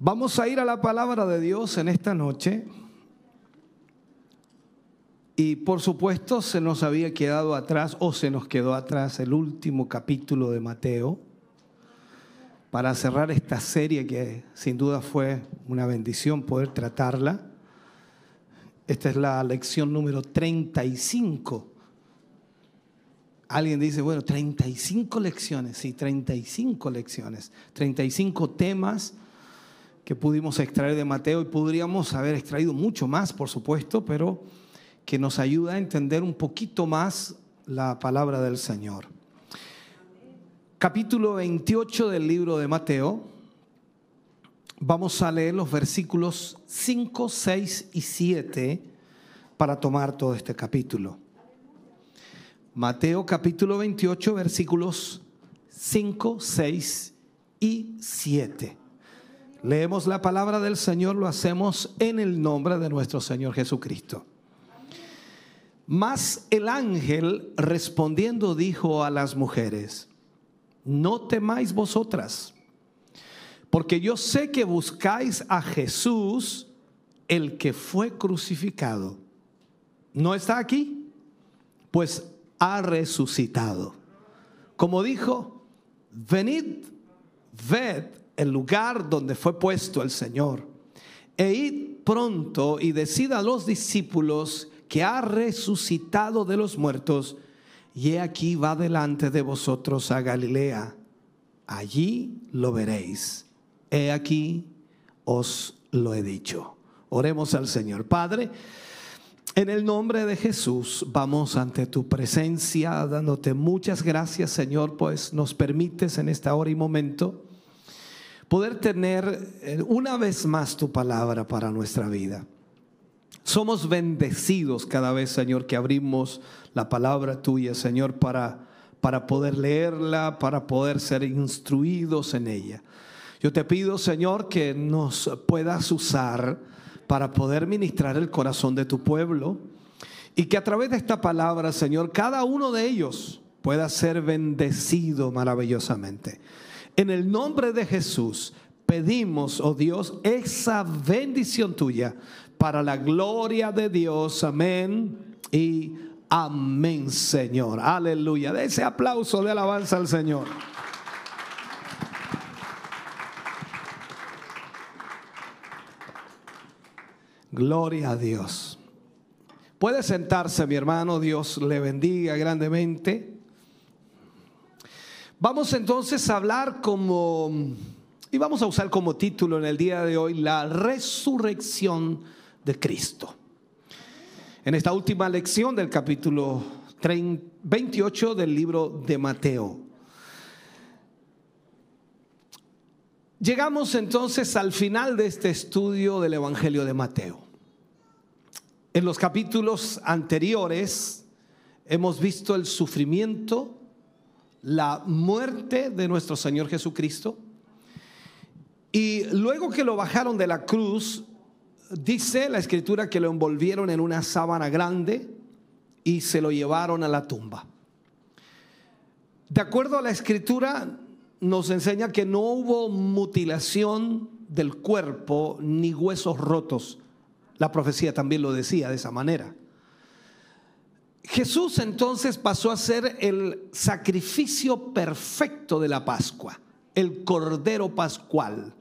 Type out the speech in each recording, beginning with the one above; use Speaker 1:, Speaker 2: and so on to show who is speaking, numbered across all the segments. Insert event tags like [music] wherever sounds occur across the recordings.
Speaker 1: Vamos a ir a la palabra de Dios en esta noche. Y por supuesto se nos había quedado atrás o se nos quedó atrás el último capítulo de Mateo para cerrar esta serie que sin duda fue una bendición poder tratarla. Esta es la lección número 35. Alguien dice, bueno, 35 lecciones, sí, 35 lecciones, 35 temas que pudimos extraer de Mateo y podríamos haber extraído mucho más, por supuesto, pero que nos ayuda a entender un poquito más la palabra del Señor. Capítulo 28 del libro de Mateo. Vamos a leer los versículos 5, 6 y 7 para tomar todo este capítulo. Mateo capítulo 28 versículos 5, 6 y 7. Leemos la palabra del Señor, lo hacemos en el nombre de nuestro Señor Jesucristo. Mas el ángel respondiendo dijo a las mujeres, no temáis vosotras, porque yo sé que buscáis a Jesús, el que fue crucificado. ¿No está aquí? Pues ha resucitado. Como dijo, venid, ved el lugar donde fue puesto el Señor. E id pronto y decid a los discípulos que ha resucitado de los muertos, y he aquí va delante de vosotros a Galilea. Allí lo veréis. He aquí os lo he dicho. Oremos al Señor. Padre, en el nombre de Jesús vamos ante tu presencia dándote muchas gracias, Señor, pues nos permites en esta hora y momento poder tener eh, una vez más tu palabra para nuestra vida. Somos bendecidos cada vez, Señor, que abrimos la palabra tuya, Señor, para, para poder leerla, para poder ser instruidos en ella. Yo te pido, Señor, que nos puedas usar para poder ministrar el corazón de tu pueblo y que a través de esta palabra, Señor, cada uno de ellos pueda ser bendecido maravillosamente. En el nombre de Jesús pedimos, oh Dios, esa bendición tuya para la gloria de Dios. Amén y amén, Señor. Aleluya. De ese aplauso de alabanza al Señor. Gloria a Dios. Puede sentarse, mi hermano. Dios le bendiga grandemente. Vamos entonces a hablar como, y vamos a usar como título en el día de hoy, la resurrección de Cristo. En esta última lección del capítulo 28 del libro de Mateo. Llegamos entonces al final de este estudio del Evangelio de Mateo. En los capítulos anteriores hemos visto el sufrimiento, la muerte de nuestro Señor Jesucristo. Y luego que lo bajaron de la cruz, dice la escritura que lo envolvieron en una sábana grande y se lo llevaron a la tumba. De acuerdo a la escritura, nos enseña que no hubo mutilación del cuerpo ni huesos rotos. La profecía también lo decía de esa manera. Jesús entonces pasó a ser el sacrificio perfecto de la Pascua, el Cordero Pascual.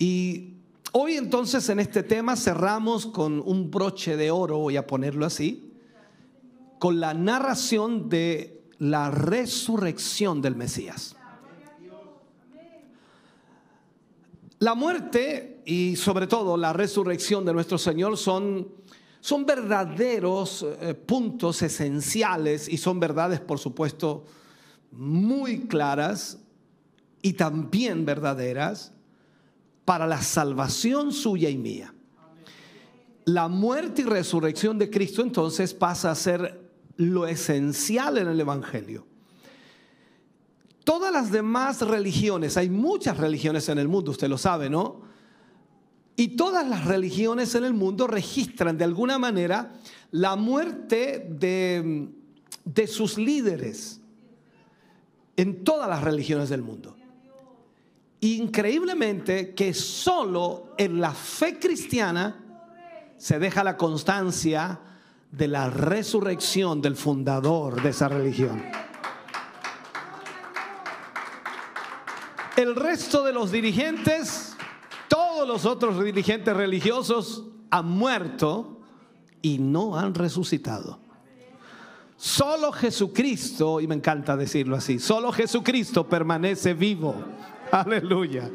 Speaker 1: Y hoy entonces en este tema cerramos con un broche de oro, voy a ponerlo así, con la narración de la resurrección del Mesías. La muerte y sobre todo la resurrección de nuestro Señor son son verdaderos eh, puntos esenciales y son verdades, por supuesto, muy claras y también verdaderas para la salvación suya y mía. La muerte y resurrección de Cristo entonces pasa a ser lo esencial en el Evangelio. Todas las demás religiones, hay muchas religiones en el mundo, usted lo sabe, ¿no? Y todas las religiones en el mundo registran de alguna manera la muerte de, de sus líderes en todas las religiones del mundo. Increíblemente que solo en la fe cristiana se deja la constancia de la resurrección del fundador de esa religión. El resto de los dirigentes, todos los otros dirigentes religiosos han muerto y no han resucitado. Solo Jesucristo, y me encanta decirlo así, solo Jesucristo permanece vivo. Aleluya.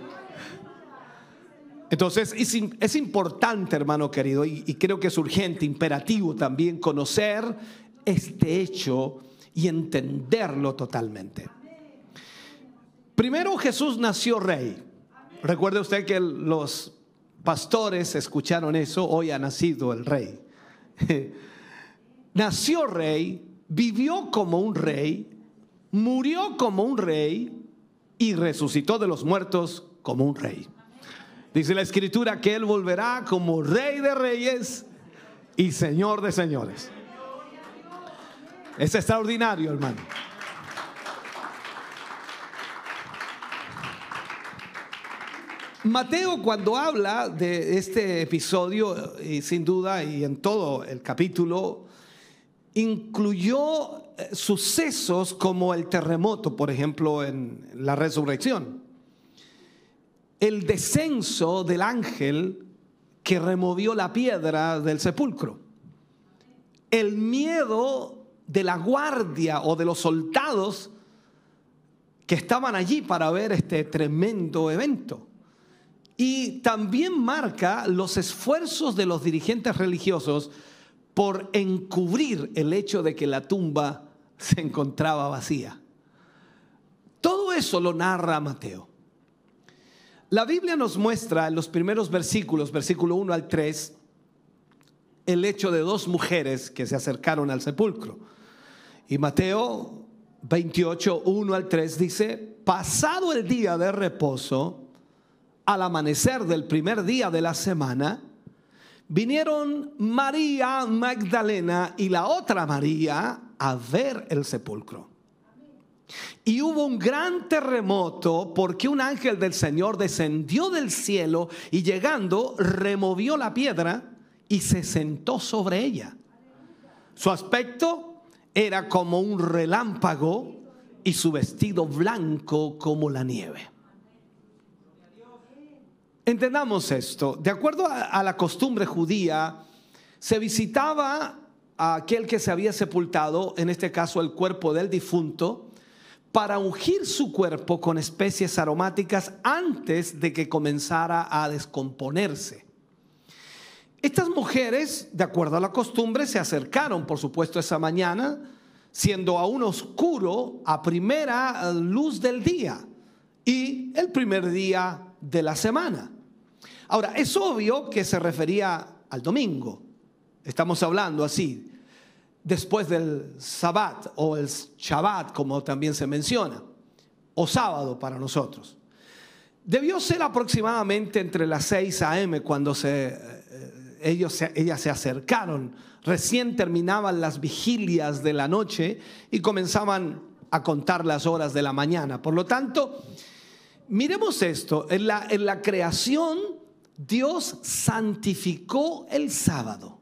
Speaker 1: Entonces es, importante, hermano querido, y, y creo que es urgente, imperativo también conocer este hecho y entenderlo totalmente. Primero Jesús nació rey. Recuerde usted que los pastores escucharon eso, hoy ha nacido el rey. [laughs] nació rey, vivió como un rey, murió como un rey y resucitó de los muertos como un rey. Dice la escritura que Él volverá como rey de reyes y señor de señores. Es extraordinario, hermano. Mateo cuando habla de este episodio, y sin duda y en todo el capítulo, incluyó eh, sucesos como el terremoto, por ejemplo, en la resurrección. El descenso del ángel que removió la piedra del sepulcro. El miedo de la guardia o de los soldados que estaban allí para ver este tremendo evento. Y también marca los esfuerzos de los dirigentes religiosos por encubrir el hecho de que la tumba se encontraba vacía. Todo eso lo narra Mateo. La Biblia nos muestra en los primeros versículos, versículo 1 al 3, el hecho de dos mujeres que se acercaron al sepulcro. Y Mateo 28, 1 al 3 dice, pasado el día de reposo, al amanecer del primer día de la semana, vinieron María Magdalena y la otra María a ver el sepulcro. Y hubo un gran terremoto porque un ángel del Señor descendió del cielo y llegando removió la piedra y se sentó sobre ella. Su aspecto era como un relámpago y su vestido blanco como la nieve. Entendamos esto. De acuerdo a, la costumbre judía, se visitaba a aquel que se había sepultado, en este caso el cuerpo del difunto, para ungir su cuerpo con especies aromáticas antes de que comenzara a descomponerse. Estas mujeres, de acuerdo a la costumbre, se acercaron, por supuesto, esa mañana, siendo aún oscuro a primera luz del día y el primer día de la semana. Ahora, es obvio que se refería al domingo. Estamos hablando así, después del Sabbat o el Shabbat, como también se menciona, o sábado para nosotros. Debió ser aproximadamente entre las 6 a.m. cuando se, eh, ellos, ellas se acercaron. Recién terminaban las vigilias de la noche y comenzaban a contar las horas de la mañana. Por lo tanto, miremos esto, en la, en la creación Dios santificó el sábado.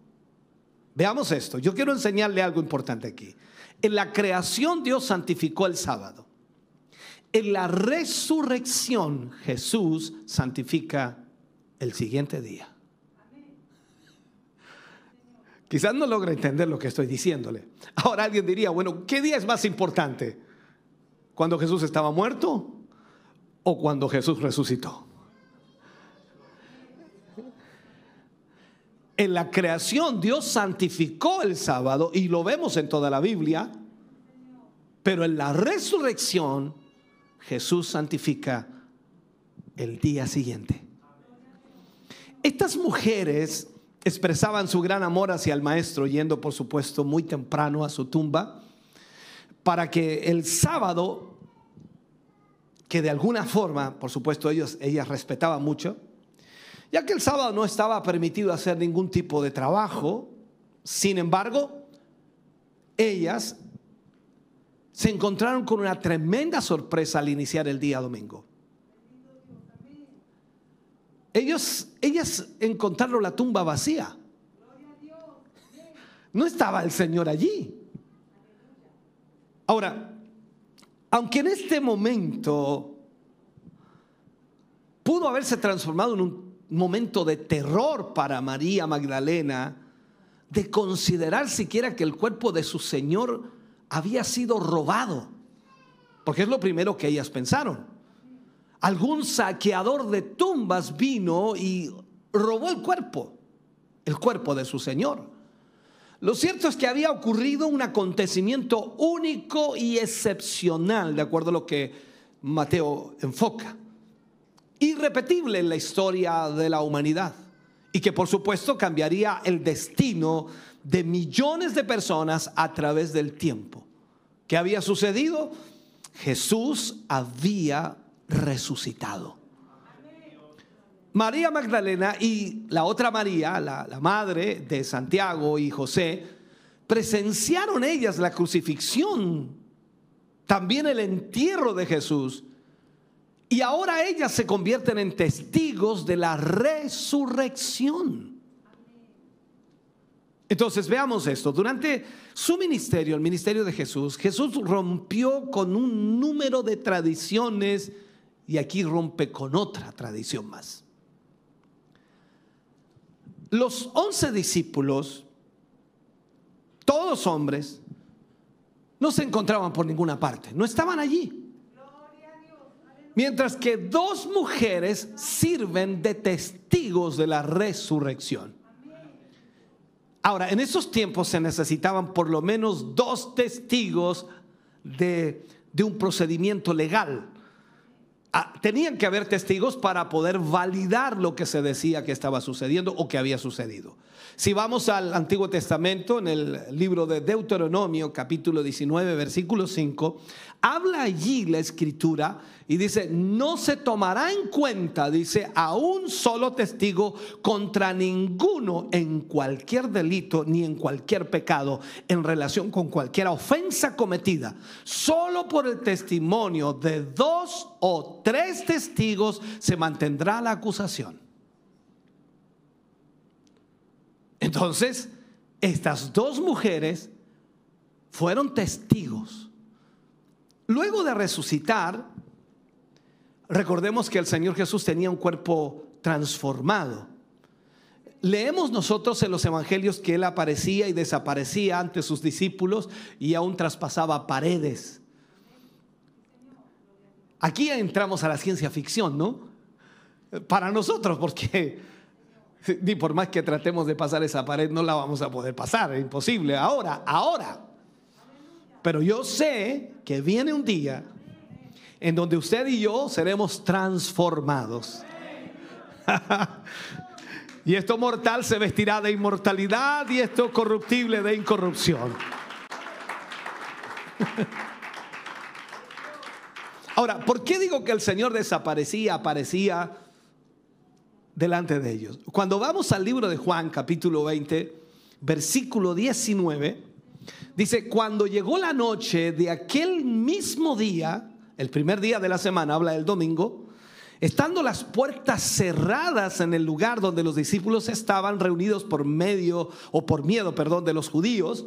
Speaker 1: Veamos esto. Yo quiero enseñarle algo importante aquí. En la creación Dios santificó el sábado. En la resurrección Jesús santifica el siguiente día. Quizás no logra entender lo que estoy diciéndole. Ahora alguien diría, bueno, ¿qué día es más importante? ¿Cuando Jesús estaba muerto o cuando Jesús resucitó? En la creación Dios santificó el sábado y lo vemos en toda la Biblia, pero en la resurrección Jesús santifica el día siguiente. estas mujeres expresaban su gran amor hacia el maestro, yendo por supuesto muy temprano a su tumba, para que el sábado, que de alguna forma, por supuesto, ellos, ellas respetaban mucho, ya que el sábado no estaba permitido hacer ningún tipo de trabajo, sin embargo, ellas se encontraron con una tremenda sorpresa al iniciar el día domingo. Ellos, ellas encontraron la tumba vacía. No estaba el Señor allí. Ahora, aunque en este momento pudo haberse transformado en un momento de terror para María Magdalena, de considerar siquiera que el cuerpo de su Señor había sido robado, porque es lo primero que ellas pensaron algún saqueador de tumbas vino y robó el cuerpo, el cuerpo de su Señor. Lo cierto es que había ocurrido un acontecimiento único y excepcional, de acuerdo a lo que Mateo enfoca, irrepetible en la historia de la humanidad y que por supuesto cambiaría el destino de millones de personas a través del tiempo. ¿Qué había sucedido? Jesús había resucitado. María Magdalena y la otra María, la, madre de Santiago y José, presenciaron ellas la crucifixión, también el entierro de Jesús. Y ahora ellas se convierten en testigos de la resurrección. Entonces veamos esto. Durante su ministerio, el ministerio de Jesús, Jesús rompió con un número de tradiciones y aquí rompe con otra tradición más. Los once discípulos, todos hombres, no se encontraban por ninguna parte, no estaban allí. Mientras que dos mujeres sirven de testigos de la resurrección. Ahora, en esos tiempos se necesitaban por lo menos dos testigos de, de un procedimiento legal. Ah, tenían que haber testigos para poder validar lo que se decía que estaba sucediendo o que había sucedido. Si vamos al Antiguo Testamento, en el libro de Deuteronomio, capítulo 19, versículo 5, habla allí la escritura y dice, no se tomará en cuenta, dice, a un solo testigo contra ninguno en cualquier delito ni en cualquier pecado en relación con cualquier ofensa cometida. Solo por el testimonio de dos o tres testigos se mantendrá la acusación. Entonces, estas dos mujeres fueron testigos. Luego de resucitar, recordemos que el Señor Jesús tenía un cuerpo transformado. Leemos nosotros en los evangelios que Él aparecía y desaparecía ante sus discípulos y aún traspasaba paredes. Aquí entramos a la ciencia ficción, ¿no? Para nosotros, porque ni por más que tratemos de pasar esa pared, no la vamos a poder pasar, es imposible. Ahora, ahora. Pero yo sé que viene un día en donde usted y yo seremos transformados. [laughs] y esto mortal se vestirá de inmortalidad y esto corruptible de incorrupción. [laughs] Ahora, ¿por qué digo que el Señor desaparecía, aparecía? Delante de ellos. Cuando vamos al libro de Juan, capítulo 20, versículo 19, dice, cuando llegó la noche de aquel mismo día, el primer día de la semana, habla del domingo, estando las puertas cerradas en el lugar donde los discípulos estaban reunidos por medio o por miedo, perdón, de los judíos,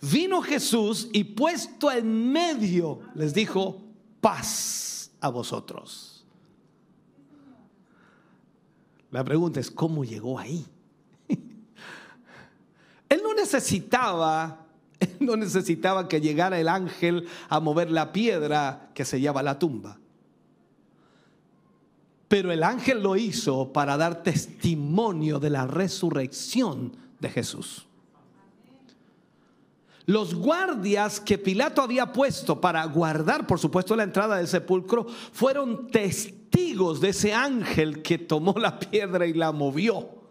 Speaker 1: vino Jesús y puesto en medio les dijo, paz a vosotros. La pregunta es, ¿cómo llegó ahí? [laughs] Él no necesitaba, no necesitaba que llegara el ángel a mover la piedra que sellaba la tumba. Pero el ángel lo hizo para dar testimonio de la resurrección de Jesús. Los guardias que Pilato había puesto para guardar, por supuesto, la entrada del sepulcro, fueron testigos testigos de ese ángel que tomó la piedra y la movió.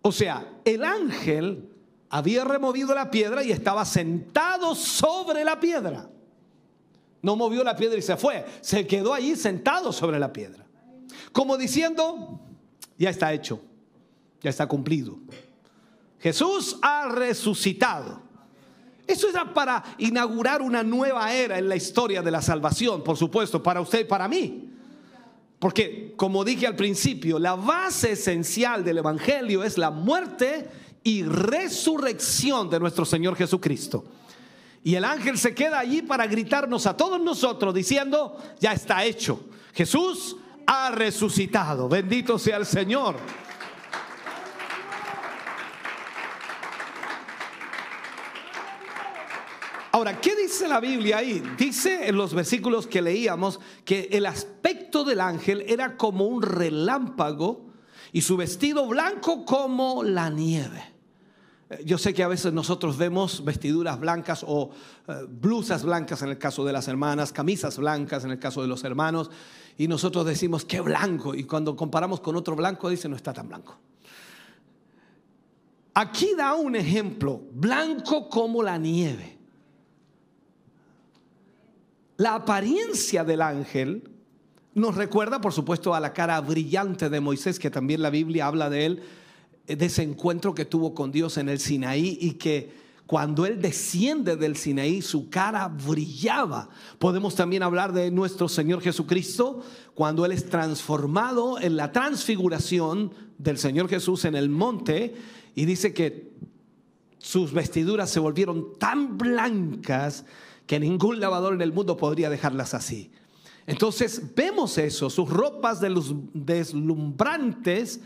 Speaker 1: O sea, el ángel había removido la piedra y estaba sentado sobre la piedra. No movió la piedra y se fue. Se quedó allí sentado sobre la piedra. Como diciendo, ya está hecho, ya está cumplido. Jesús ha resucitado. Eso era para inaugurar una nueva era en la historia de la salvación, por supuesto, para usted y para mí. Porque, como dije al principio, la base esencial del Evangelio es la muerte y resurrección de nuestro Señor Jesucristo. Y el ángel se queda allí para gritarnos a todos nosotros diciendo, ya está hecho. Jesús ha resucitado. Bendito sea el Señor. Ahora, ¿qué dice la Biblia ahí? Dice en los versículos que leíamos que el aspecto del ángel era como un relámpago y su vestido blanco como la nieve. Yo sé que a veces nosotros vemos vestiduras blancas o eh, blusas blancas en el caso de las hermanas, camisas blancas en el caso de los hermanos, y nosotros decimos, qué blanco, y cuando comparamos con otro blanco, dice, no está tan blanco. Aquí da un ejemplo, blanco como la nieve. La apariencia del ángel nos recuerda, por supuesto, a la cara brillante de Moisés, que también la Biblia habla de él eh, de ese encuentro que tuvo con Dios en el Sinaí y que cuando Él desciende del Sinaí, su cara brillaba. Podemos también hablar de nuestro Señor Jesucristo, cuando Él es transformado en la transfiguración del Señor Jesús en el monte, y dice que sus vestiduras se volvieron tan blancas que ningún lavador en el mundo podría dejarlas así. Entonces vemos eso, sus ropas de los deslumbrantes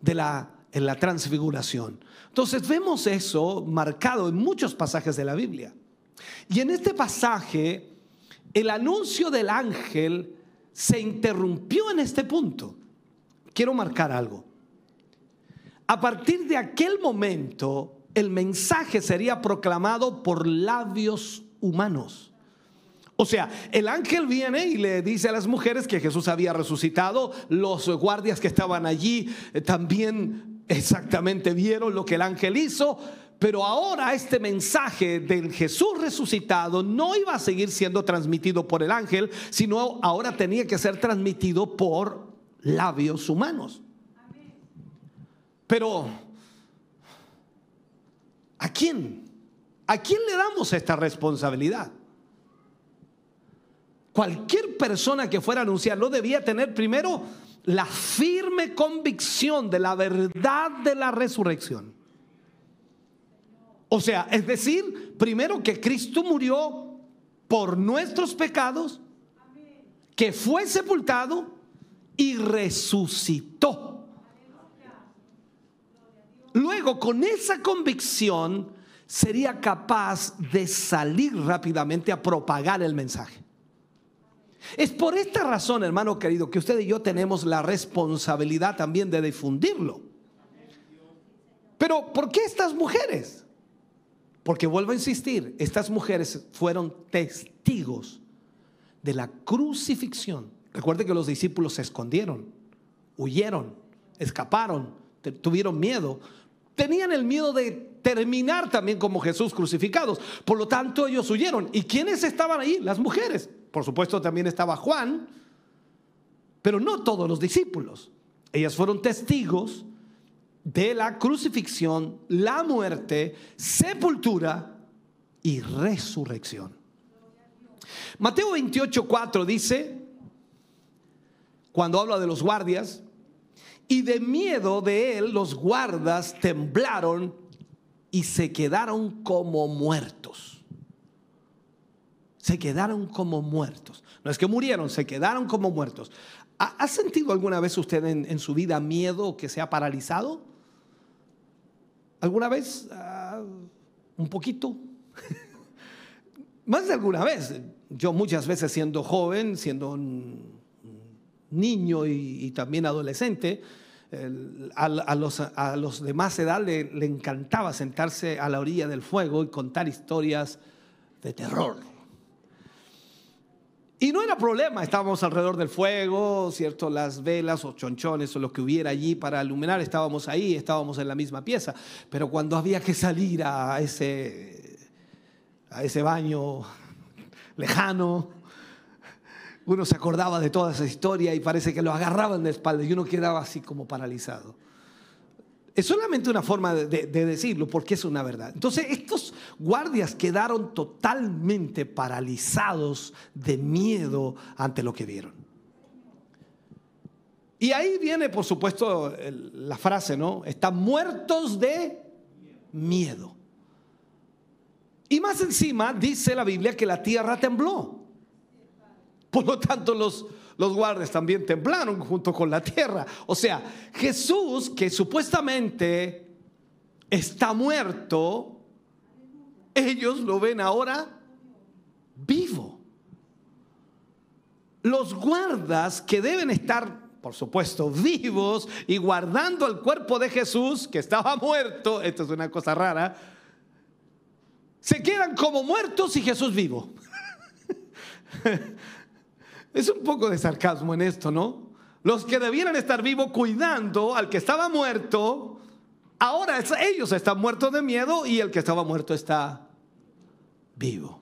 Speaker 1: de la en la transfiguración. Entonces vemos eso marcado en muchos pasajes de la Biblia. Y en este pasaje, el anuncio del ángel se interrumpió en este punto. Quiero marcar algo. A partir de aquel momento, el mensaje sería proclamado por labios humanos. O sea, el ángel viene y le dice a las mujeres que Jesús había resucitado, los guardias que estaban allí eh, también exactamente vieron lo que el ángel hizo, pero ahora este mensaje del Jesús resucitado no iba a seguir siendo transmitido por el ángel, sino ahora tenía que ser transmitido por labios humanos. Pero, ¿a quién? ¿A quién le damos esta responsabilidad? Cualquier persona que fuera a anunciar no debía tener primero la firme convicción de la verdad de la resurrección. O sea, es decir, primero que Cristo murió por nuestros pecados, que fue sepultado y resucitó. Luego, con esa convicción, sería capaz de salir rápidamente a propagar el mensaje. Es por esta razón, hermano querido, que usted y yo tenemos la responsabilidad también de difundirlo. Pero, ¿por qué estas mujeres? Porque vuelvo a insistir, estas mujeres fueron testigos de la crucifixión. Recuerde que los discípulos se escondieron, huyeron, escaparon, tuvieron miedo. Tenían el miedo de terminar también como Jesús crucificados. Por lo tanto, ellos huyeron. ¿Y quiénes estaban ahí? Las mujeres. Por supuesto también estaba Juan, pero no todos los discípulos. Ellas fueron testigos de la crucifixión, la muerte, sepultura y resurrección. Mateo 28, 4 dice, cuando habla de los guardias, y de miedo de él los guardas temblaron y se quedaron como muertos se quedaron como muertos. No es que murieron, se quedaron como muertos. ¿Ha, sentido alguna vez usted en, su vida miedo que se ha paralizado? ¿Alguna vez? Ah, un poquito. [laughs] Más de alguna vez. Yo muchas veces siendo joven, siendo niño y, también adolescente, a, los, a, de más edad le, le encantaba sentarse a la orilla del fuego y contar historias de terror Y no era problema, estábamos alrededor del fuego, ¿cierto? Las velas o chonchones o lo que hubiera allí para iluminar, estábamos ahí, estábamos en la misma pieza. Pero cuando había que salir a ese, a ese baño lejano, uno se acordaba de toda esa historia y parece que lo agarraban de espalda y uno quedaba así como paralizado. Es solamente una forma de, de, decirlo porque es una verdad. Entonces estos guardias quedaron totalmente paralizados de miedo ante lo que vieron. Y ahí viene, por supuesto, la frase, ¿no? Están muertos de miedo. Y más encima dice la Biblia que la tierra tembló. Por lo tanto, los, los también temblaron junto con la tierra. O sea, Jesús, que supuestamente está muerto, ellos lo ven ahora vivo. Los guardas que deben estar, por supuesto, vivos y guardando el cuerpo de Jesús, que estaba muerto, esto es una cosa rara, se quedan como muertos y Jesús vivo. [laughs] Es un poco de sarcasmo en esto, ¿no? Los que debieran estar vivos cuidando al que estaba muerto, ahora ellos están muertos de miedo y el que estaba muerto está vivo.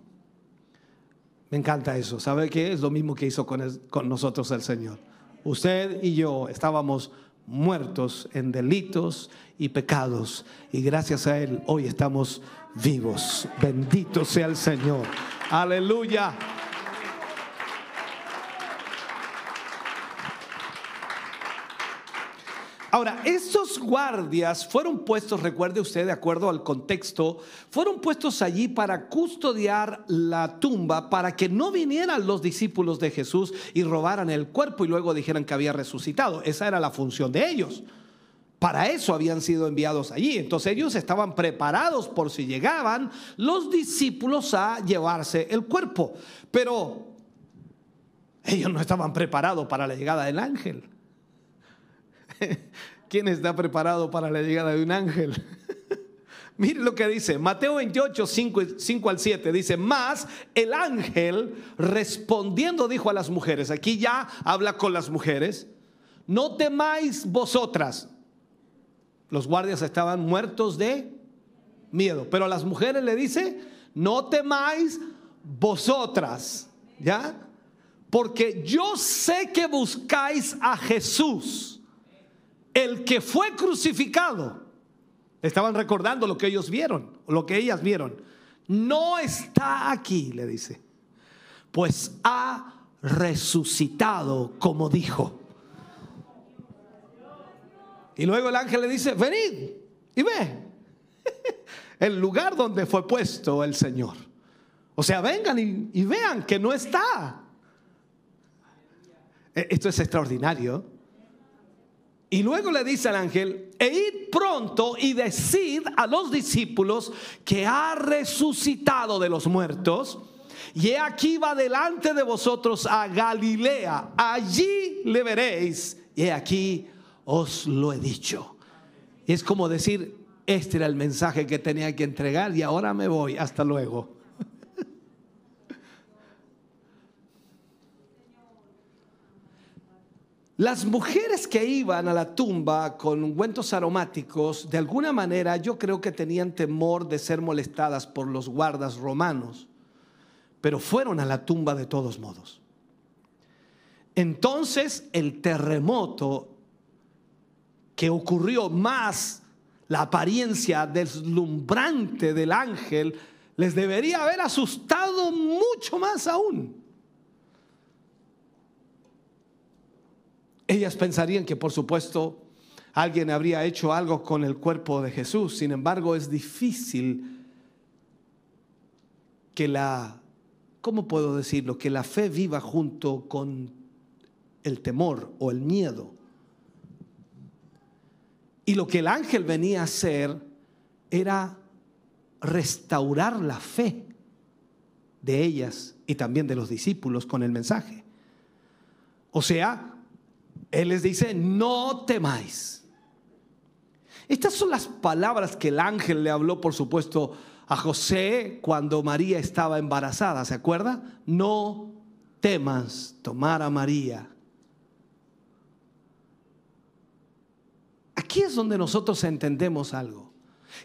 Speaker 1: Me encanta eso. ¿Sabe qué? Es lo mismo que hizo con, con nosotros el Señor. Usted y yo estábamos muertos en delitos y pecados y gracias a Él hoy estamos vivos. Bendito sea el Señor. Aleluya. Ahora, estos guardias fueron puestos, recuerde usted, de acuerdo al contexto, fueron puestos allí para custodiar la tumba, para que no vinieran los discípulos de Jesús y robaran el cuerpo y luego dijeran que había resucitado. Esa era la función de ellos. Para eso habían sido enviados allí. Entonces ellos estaban preparados por si llegaban los discípulos a llevarse el cuerpo. Pero ellos no estaban preparados para la llegada del ángel. [laughs] ¿Quién está preparado para la llegada de un ángel? [laughs] Mire lo que dice, Mateo 28, 5, al 7, dice, más el ángel respondiendo dijo a las mujeres, aquí ya habla con las mujeres, no temáis vosotras. Los guardias estaban muertos de miedo, pero a las mujeres le dice, no temáis vosotras, ¿ya? Porque yo sé que buscáis a Jesús el que fue crucificado. Estaban recordando lo que ellos vieron, lo que ellas vieron. No está aquí, le dice, pues ha resucitado como dijo. Y luego el ángel le dice, venid y ve [laughs] el lugar donde fue puesto el Señor. O sea, vengan y, y vean que no está. E, esto es extraordinario. Y luego le dice al ángel, e id pronto y decid a los discípulos que ha resucitado de los muertos. Y he aquí va delante de vosotros a Galilea. Allí le veréis. Y he aquí os lo he dicho. Y es como decir, este era el mensaje que tenía que entregar y ahora me voy. Hasta luego. Las mujeres que iban a la tumba con ungüentos aromáticos, de alguna manera yo creo que tenían temor de ser molestadas por los guardas romanos, pero fueron a la tumba de todos modos. Entonces el terremoto que ocurrió más la apariencia deslumbrante del ángel les debería haber asustado mucho más aún. Ellas pensarían que por supuesto alguien habría hecho algo con el cuerpo de Jesús. Sin embargo, es difícil que la, ¿cómo puedo decirlo? Que la fe viva junto con el temor o el miedo. Y lo que el ángel venía a hacer era restaurar la fe de ellas y también de los discípulos con el mensaje. O sea, él les dice, no temáis. Estas son las palabras que el ángel le habló, por supuesto, a José cuando María estaba embarazada, ¿se acuerda? No temas tomar a María. Aquí es donde nosotros entendemos algo.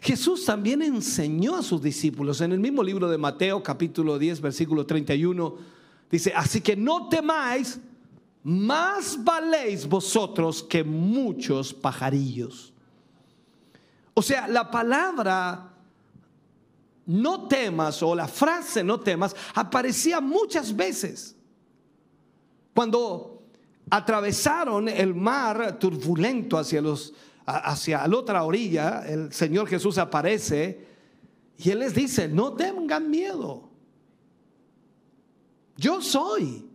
Speaker 1: Jesús también enseñó a sus discípulos en el mismo libro de Mateo capítulo 10 versículo 31. Dice, así que no temáis, más valéis vosotros que muchos pajarillos. O sea, la palabra no temas o la frase no temas aparecía muchas veces. Cuando atravesaron el mar turbulento hacia, los, hacia la otra orilla, el Señor Jesús aparece y Él les dice, no tengan miedo. Yo soy.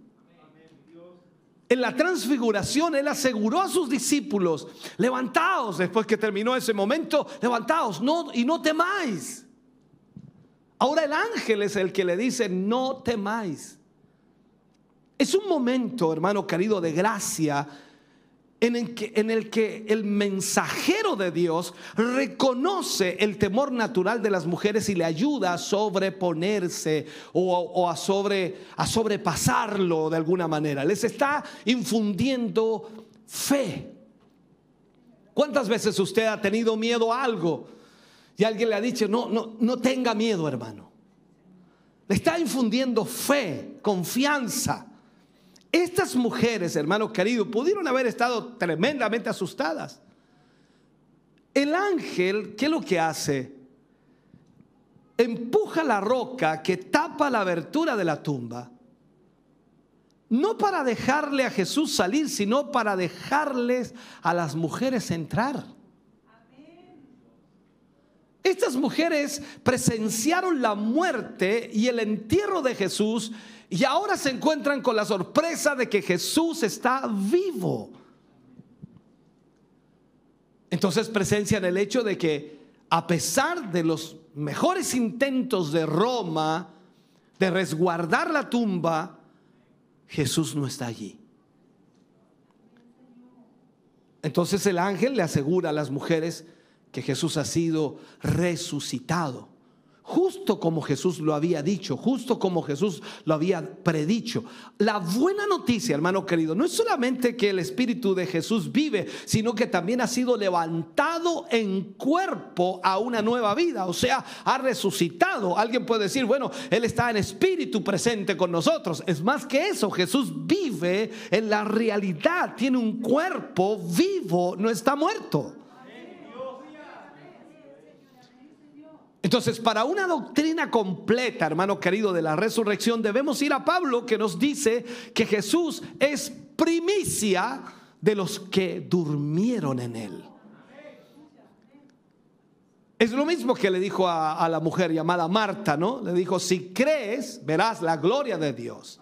Speaker 1: En la transfiguración Él aseguró a sus discípulos, levantaos después que terminó ese momento, levantaos no, y no temáis. Ahora el ángel es el que le dice, no temáis. Es un momento, hermano querido, de gracia en el, que, el mensajero de Dios reconoce el temor natural de las mujeres y le ayuda a sobreponerse o, a, sobre, a sobrepasarlo de alguna manera. Les está infundiendo fe. ¿Cuántas veces usted ha tenido miedo a algo y alguien le ha dicho, no, no, no tenga miedo, hermano? Le está infundiendo fe, confianza. Estas mujeres, hermano querido, pudieron haber estado tremendamente asustadas. El ángel, ¿qué es lo que hace? Empuja la roca que tapa la abertura de la tumba, no para dejarle a Jesús salir, sino para dejarles a las mujeres entrar. Estas mujeres presenciaron la muerte y el entierro de Jesús y ahora se encuentran con la sorpresa de que Jesús está vivo. Entonces presencian el hecho de que a pesar de los mejores intentos de Roma de resguardar la tumba, Jesús no está allí. Entonces el ángel le asegura a las mujeres que Jesús ha sido resucitado justo como Jesús lo había dicho, justo como Jesús lo había predicho. La buena noticia, hermano querido, no es solamente que el Espíritu de Jesús vive, sino que también ha sido levantado en cuerpo a una nueva vida, o sea, ha resucitado. Alguien puede decir, bueno, Él está en espíritu presente con nosotros. Es más que eso, Jesús vive en la realidad, tiene un cuerpo vivo, no está muerto. Entonces, para una doctrina completa, hermano querido, de la resurrección, debemos ir a Pablo que nos dice que Jesús es primicia de los que durmieron en él. Es lo mismo que le dijo a, la mujer llamada Marta, ¿no? Le dijo, si crees, verás la gloria de Dios.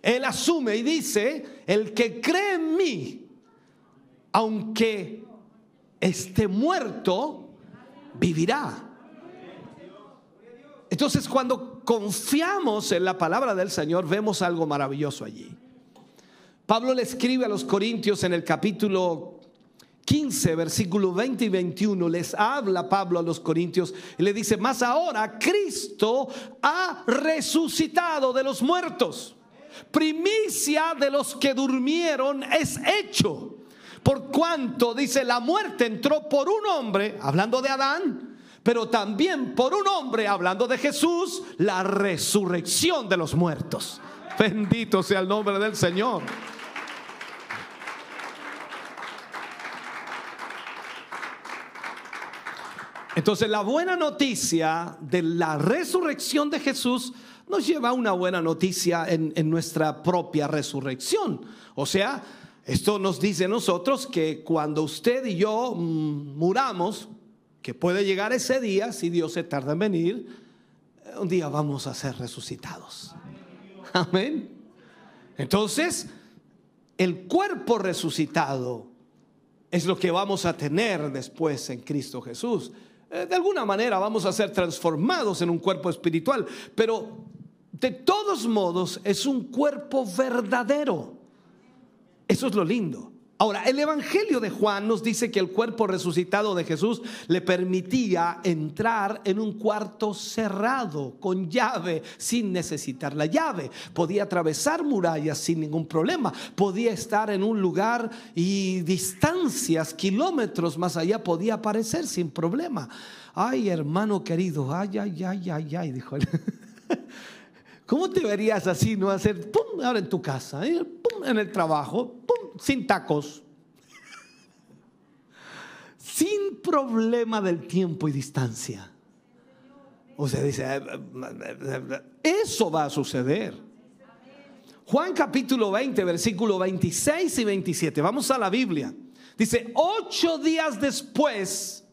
Speaker 1: Él asume y dice, el que cree en mí, aunque esté muerto, vivirá. Entonces cuando confiamos en la palabra del Señor, vemos algo maravilloso allí. Pablo le escribe a los Corintios en el capítulo 15, versículo 20 y 21, les habla Pablo a los Corintios y le dice, más ahora Cristo ha resucitado de los muertos. Primicia de los que durmieron es hecho. Por cuanto, dice, la muerte entró por un hombre, hablando de Adán, pero también por un hombre, hablando de Jesús, la resurrección de los muertos. Bendito sea el nombre del Señor. Entonces la buena noticia de la resurrección de Jesús nos lleva a una buena noticia en, en, nuestra propia resurrección. O sea, esto nos dice a nosotros que cuando usted y yo mm, muramos, que puede llegar ese día, si Dios se tarda en venir, eh, un día vamos a ser resucitados. Amén. Entonces, el cuerpo resucitado es lo que vamos a tener después en Cristo Jesús. Eh, de alguna manera vamos a ser transformados en un cuerpo espiritual, pero de todos modos es un cuerpo verdadero. Eso es lo lindo. Ahora, el Evangelio de Juan nos dice que el cuerpo resucitado de Jesús le permitía entrar en un cuarto cerrado, con llave, sin necesitar la llave. Podía atravesar murallas sin ningún problema. Podía estar en un lugar y distancias, kilómetros más allá, podía aparecer sin problema. Ay, hermano querido, ay, ay, ay, ay, ay, dijo él. [laughs] ¿Cómo te verías así, no hacer, pum, ahora en tu casa, eh, pum, en el trabajo, pum, sin tacos? sin problema del tiempo y distancia. O sea, dice, eh, eh, eso va a suceder. Juan capítulo 20, versículo 26 y 27. Vamos a la Biblia. Dice, ocho días después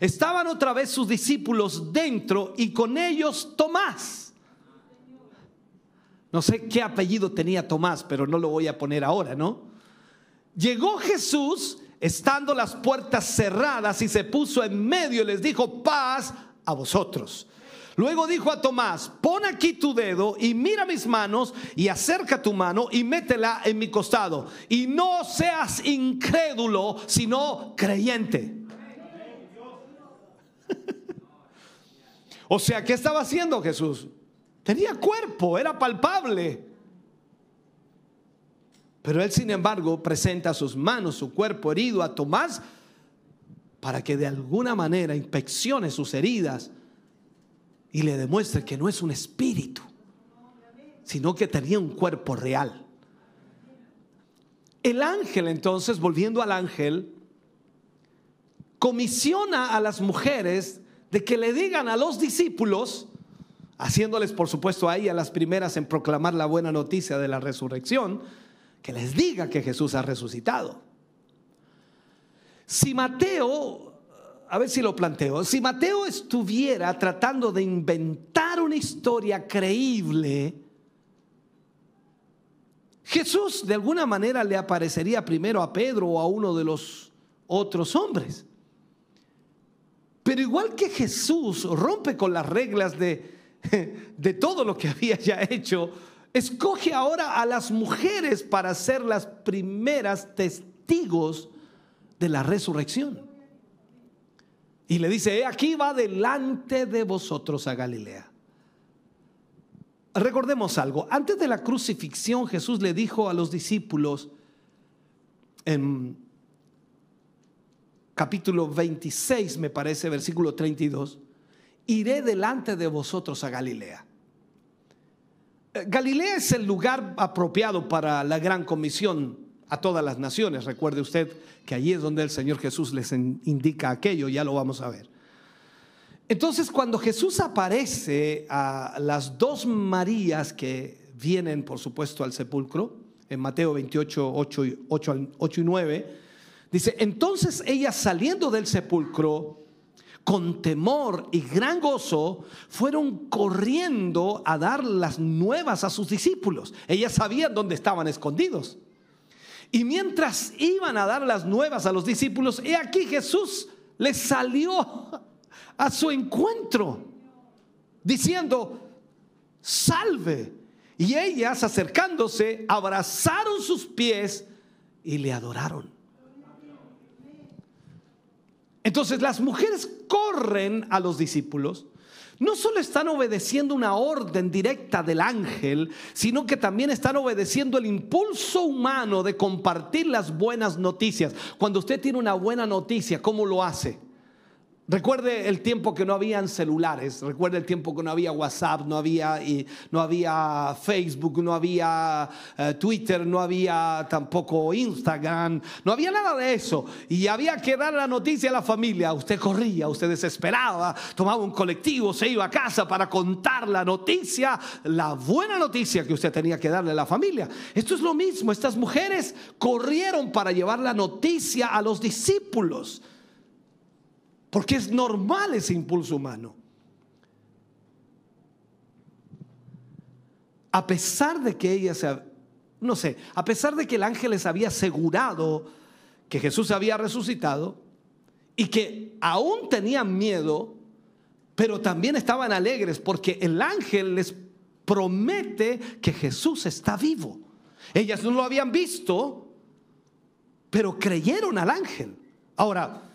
Speaker 1: estaban otra vez sus discípulos dentro y con ellos Tomás. No sé qué apellido tenía Tomás, pero no lo voy a poner ahora, ¿no? Llegó Jesús estando las puertas cerradas y se puso en medio y les dijo, paz a vosotros. Luego dijo a Tomás, pon aquí tu dedo y mira mis manos y acerca tu mano y métela en mi costado. Y no seas incrédulo, sino creyente. [laughs] o sea, ¿qué estaba haciendo Jesús? Tenía cuerpo, era palpable. Pero él, sin embargo, presenta sus manos, su cuerpo herido a Tomás para que de alguna manera inspeccione sus heridas y le demuestre que no es un espíritu, sino que tenía un cuerpo real. El ángel entonces, volviendo al ángel, comisiona a las mujeres de que le digan a los discípulos, haciéndoles por supuesto ahí a las primeras en proclamar la buena noticia de la resurrección, que les diga que Jesús ha resucitado. Si Mateo, a ver si lo planteo, si Mateo estuviera tratando de inventar una historia creíble, Jesús de alguna manera le aparecería primero a Pedro o a uno de los otros hombres. Pero igual que Jesús rompe con las reglas de, [laughs] de todo lo que había ya hecho, escoge ahora a las mujeres para ser las primeras testigos de la resurrección. Y le dice, aquí va delante de vosotros a Galilea. Recordemos algo, antes de la crucifixión Jesús le dijo a los discípulos en capítulo 26, me parece, versículo 32, iré delante de vosotros a Galilea. Galilea es el lugar apropiado para la gran comisión a todas las naciones. Recuerde usted que allí es donde el Señor Jesús les indica aquello, ya lo vamos a ver. Entonces, cuando Jesús aparece a las dos Marías que vienen, por supuesto, al sepulcro, en Mateo 28, 8, 8 y 9, dice, entonces ellas saliendo del sepulcro, con temor y gran gozo, fueron corriendo a dar las nuevas a sus discípulos. Ellas sabían dónde estaban escondidos. Y mientras iban a dar las nuevas a los discípulos, he aquí Jesús les salió a su encuentro, diciendo, salve. Y ellas acercándose, abrazaron sus pies y le adoraron. Entonces las mujeres corren a los discípulos. No solo están obedeciendo una orden directa del ángel, sino que también están obedeciendo el impulso humano de compartir las buenas noticias. Cuando usted tiene una buena noticia, ¿cómo lo hace? Recuerde el tiempo que no habían celulares, recuerde el tiempo que no había WhatsApp, no había, no había Facebook, no había eh, Twitter, no había tampoco Instagram, no había nada de eso. Y había que dar la noticia a la familia. Usted corría, usted desesperaba, tomaba un colectivo, se iba a casa para contar la noticia, la buena noticia que usted tenía que darle a la familia. Esto es lo mismo, estas mujeres corrieron para llevar la noticia a los discípulos. Porque es normal ese impulso humano. A pesar de que ella no sé, a pesar de que el ángel les había asegurado que Jesús había resucitado y que aún tenían miedo, pero también estaban alegres porque el ángel les promete que Jesús está vivo. Ellas no lo habían visto, pero creyeron al ángel. Ahora,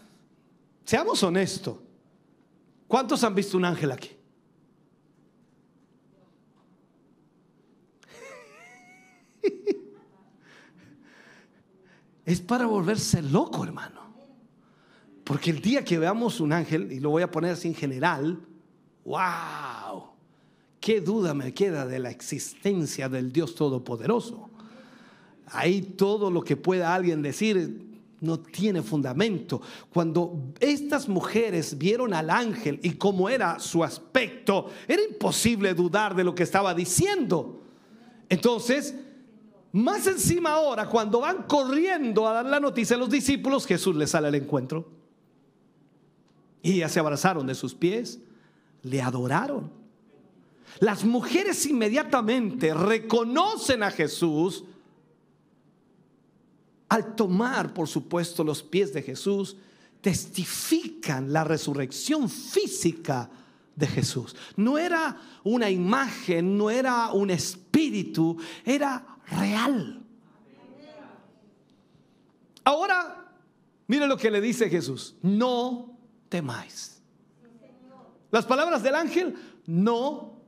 Speaker 1: seamos honestos. ¿Cuántos han visto un ángel aquí? [laughs] es para volverse loco, hermano. Porque el día que veamos un ángel, y lo voy a poner así en general, wow, qué duda me queda de la existencia del Dios Todopoderoso. Ahí todo lo que pueda alguien decir no tiene fundamento. Cuando estas mujeres vieron al ángel y cómo era su aspecto, era imposible dudar de lo que estaba diciendo. Entonces, más encima ahora, cuando van corriendo a dar la noticia a los discípulos, Jesús les sale al encuentro. Y ya se abrazaron de sus pies, le adoraron. Las mujeres inmediatamente reconocen a Jesús al tomar, por supuesto, los pies de Jesús, testifican la resurrección física de Jesús. No era una imagen, no era un espíritu, era real. Ahora, mire lo que le dice Jesús, no temáis. Las palabras del ángel, no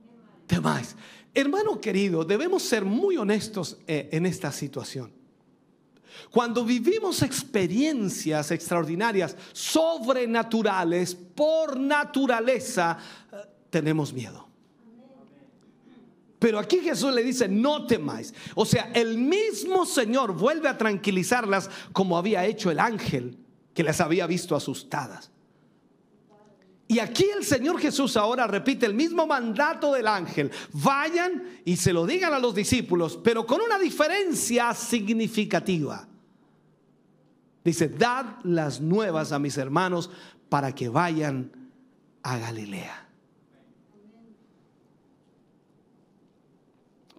Speaker 1: temáis. Hermano querido, debemos ser muy honestos eh, en esta situación. Cuando vivimos experiencias extraordinarias, sobrenaturales, por naturaleza, eh, tenemos miedo. Pero aquí Jesús le dice, no temáis. O sea, el mismo Señor vuelve a tranquilizarlas como había hecho el ángel que las había visto asustadas. Y aquí el Señor Jesús ahora repite el mismo mandato del ángel. Vayan y se lo digan a los discípulos, pero con una diferencia significativa. Dice, dad las nuevas a mis hermanos para que vayan a Galilea.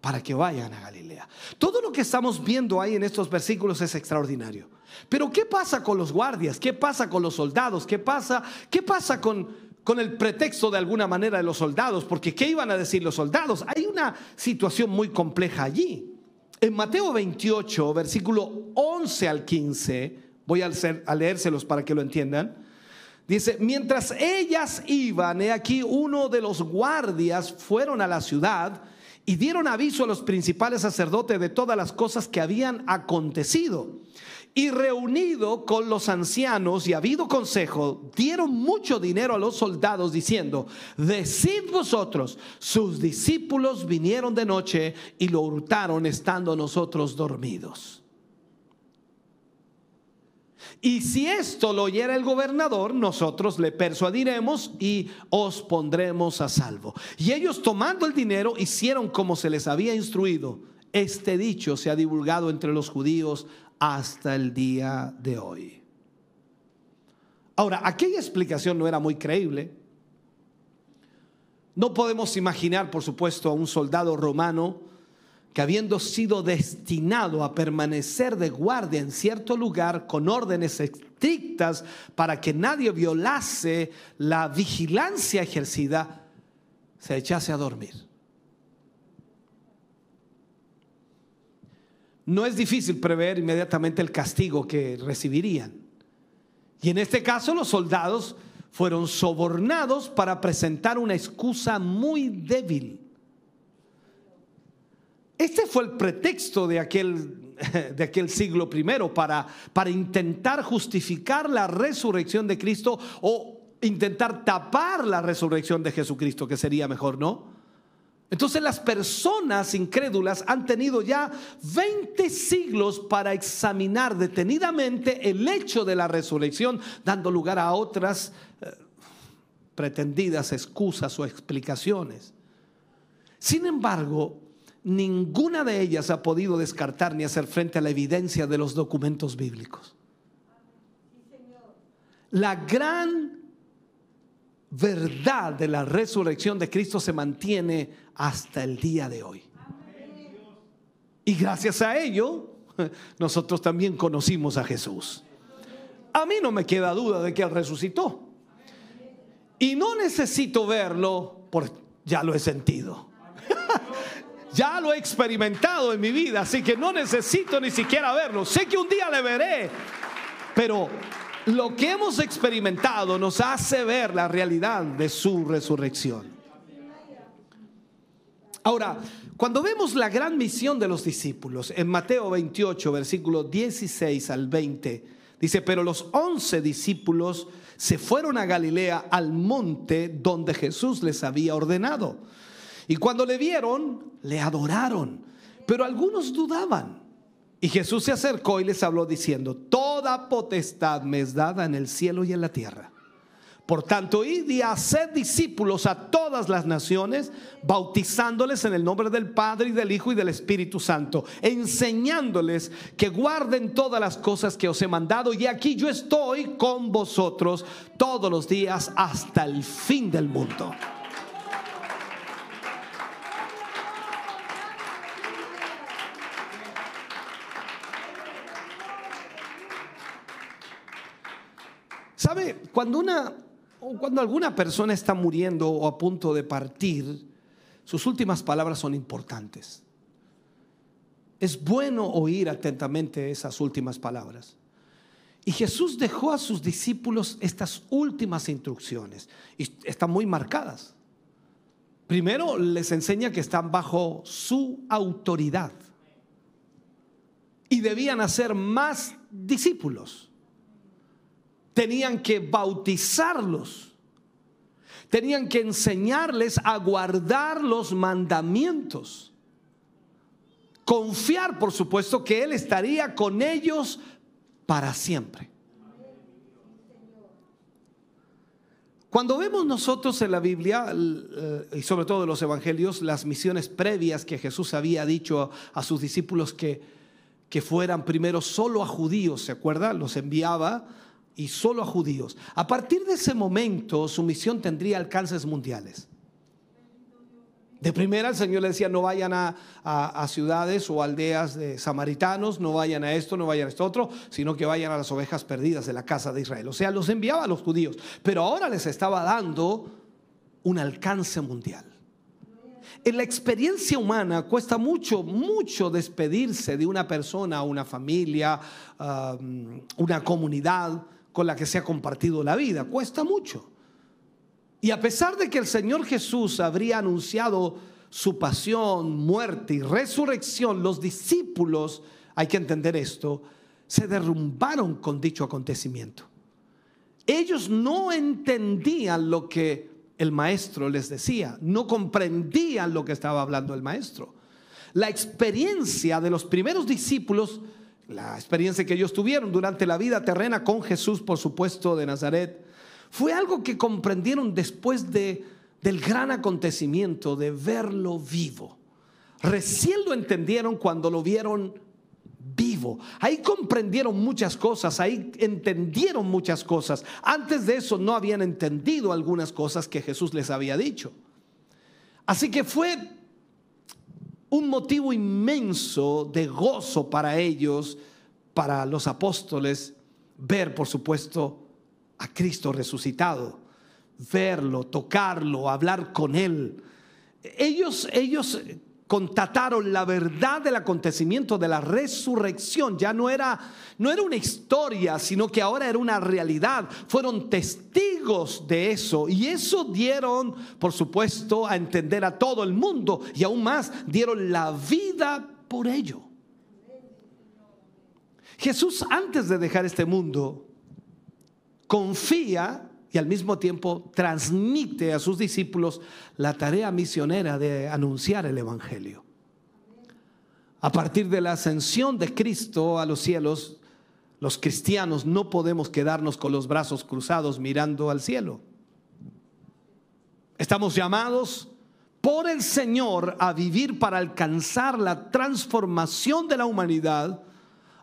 Speaker 1: Para que vayan a Galilea. Todo lo que estamos viendo ahí en estos versículos es extraordinario. Pero ¿qué pasa con los guardias? ¿Qué pasa con los soldados? ¿Qué pasa, qué pasa con, con el pretexto de alguna manera de los soldados? Porque ¿qué iban a decir los soldados? Hay una situación muy compleja allí. En Mateo 28, versículo 11 al 15, Voy a, leérselos para que lo entiendan. Dice, mientras ellas iban, he aquí uno de los guardias fueron a la ciudad y dieron aviso a los principales sacerdotes de todas las cosas que habían acontecido. Y reunido con los ancianos y habido consejo, dieron mucho dinero a los soldados diciendo, decid vosotros, sus discípulos vinieron de noche y lo hurtaron estando nosotros dormidos. Y si esto lo oyera el gobernador, nosotros le persuadiremos y os pondremos a salvo. Y ellos tomando el dinero hicieron como se les había instruido. Este dicho se ha divulgado entre los judíos hasta el día de hoy. Ahora, aquella explicación no era muy creíble. No podemos imaginar, por supuesto, a un soldado romano que habiendo sido destinado a permanecer de guardia en cierto lugar con órdenes estrictas para que nadie violase la vigilancia ejercida, se echase a dormir. No es difícil prever inmediatamente el castigo que recibirían. Y en este caso los soldados fueron sobornados para presentar una excusa muy débil este fue el pretexto de aquel, [laughs] de aquel siglo primero para, para intentar justificar la resurrección de Cristo o intentar tapar la resurrección de Jesucristo, que sería mejor, ¿no? Entonces las personas incrédulas han tenido ya 20 siglos para examinar detenidamente el hecho de la resurrección, dando lugar a otras eh, pretendidas excusas o explicaciones. Sin embargo, ninguna de ellas ha podido descartar ni hacer frente a la evidencia de los documentos bíblicos. La gran verdad de la resurrección de Cristo se mantiene hasta el día de hoy. Y gracias a ello, nosotros también conocimos a Jesús. A mí no me queda duda de que Él resucitó. Y no necesito verlo, porque ya lo he sentido. Ya lo he experimentado en mi vida, así que no necesito ni siquiera verlo. Sé que un día le veré, pero lo que hemos experimentado nos hace ver la realidad de su resurrección. Ahora, cuando vemos la gran misión de los discípulos en Mateo 28, versículo 16 al 20, dice, pero los once discípulos se fueron a Galilea al monte donde Jesús les había ordenado. Y cuando le vieron, le adoraron, pero algunos dudaban. Y Jesús se acercó y les habló diciendo, toda potestad me es dada en el cielo y en la tierra. Por tanto, id y haced discípulos a todas las naciones, bautizándoles en el nombre del Padre y del Hijo y del Espíritu Santo, enseñándoles que guarden todas las cosas que os he mandado. Y aquí yo estoy con vosotros todos los días hasta el fin del mundo. ¿Sabe? Cuando una cuando alguna persona está muriendo o a punto de partir, sus últimas palabras son importantes. Es bueno oír atentamente esas últimas palabras. Y Jesús dejó a sus discípulos estas últimas instrucciones y están muy marcadas. Primero les enseña que están bajo su autoridad y debían hacer más discípulos tenían que bautizarlos, tenían que enseñarles a guardar los mandamientos, confiar, por supuesto, que Él estaría con ellos para siempre. Cuando vemos nosotros en la Biblia, eh, y sobre todo en los evangelios, las misiones previas que Jesús había dicho a sus discípulos que, que fueran primero solo a judíos, ¿se acuerda? Los enviaba y solo a judíos. A partir de ese momento su misión tendría alcances mundiales. De primera el Señor le decía, no vayan a, ciudades o aldeas de samaritanos, no vayan a esto, no vayan a esto otro, sino que vayan a las ovejas perdidas de la casa de Israel. O sea, los enviaba a los judíos, pero ahora les estaba dando un alcance mundial. En la experiencia humana cuesta mucho, mucho despedirse de una persona, una familia, um, una comunidad con la que se ha compartido la vida. Cuesta mucho. Y a pesar de que el Señor Jesús habría anunciado su pasión, muerte y resurrección, los discípulos, hay que entender esto, se derrumbaron con dicho acontecimiento. Ellos no entendían lo que el maestro les decía, no comprendían lo que estaba hablando el maestro. La experiencia de los primeros discípulos la experiencia que ellos tuvieron durante la vida terrena con Jesús, por supuesto, de Nazaret, fue algo que comprendieron después de, del gran acontecimiento de verlo vivo. Recién lo entendieron cuando lo vieron vivo. Ahí comprendieron muchas cosas, ahí entendieron muchas cosas. Antes de eso no habían entendido algunas cosas que Jesús les había dicho. Así que fue un motivo inmenso de gozo para ellos, para los apóstoles, ver, por supuesto, a Cristo resucitado, verlo, tocarlo, hablar con Él. Ellos, ellos contataron la verdad del acontecimiento de la resurrección. Ya no era, no era una historia, sino que ahora era una realidad. Fueron testigos de eso y eso dieron, por supuesto, a entender a todo el mundo y aún más dieron la vida por ello. Jesús antes de dejar este mundo confía y al mismo tiempo transmite a sus discípulos la tarea misionera de anunciar el Evangelio. A partir de la ascensión de Cristo a los cielos, los cristianos no podemos quedarnos con los brazos cruzados mirando al cielo. Estamos llamados por el Señor a vivir para alcanzar la transformación de la humanidad,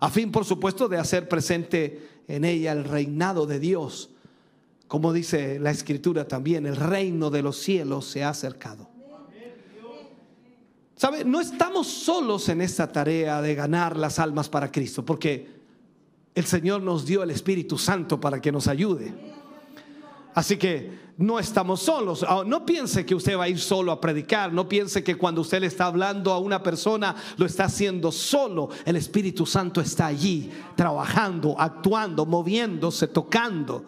Speaker 1: a fin, por supuesto, de hacer presente en ella el reinado de Dios como dice la escritura también, el reino de los cielos se ha acercado. ¿Sabe? No estamos solos en esta tarea de ganar las almas para Cristo, porque el Señor nos dio el Espíritu Santo para que nos ayude. Así que no estamos solos. Ah, no piense que usted va a ir solo a predicar. No piense que cuando usted le está hablando a una persona lo está haciendo solo. El Espíritu Santo está allí, trabajando, actuando, moviéndose, tocando.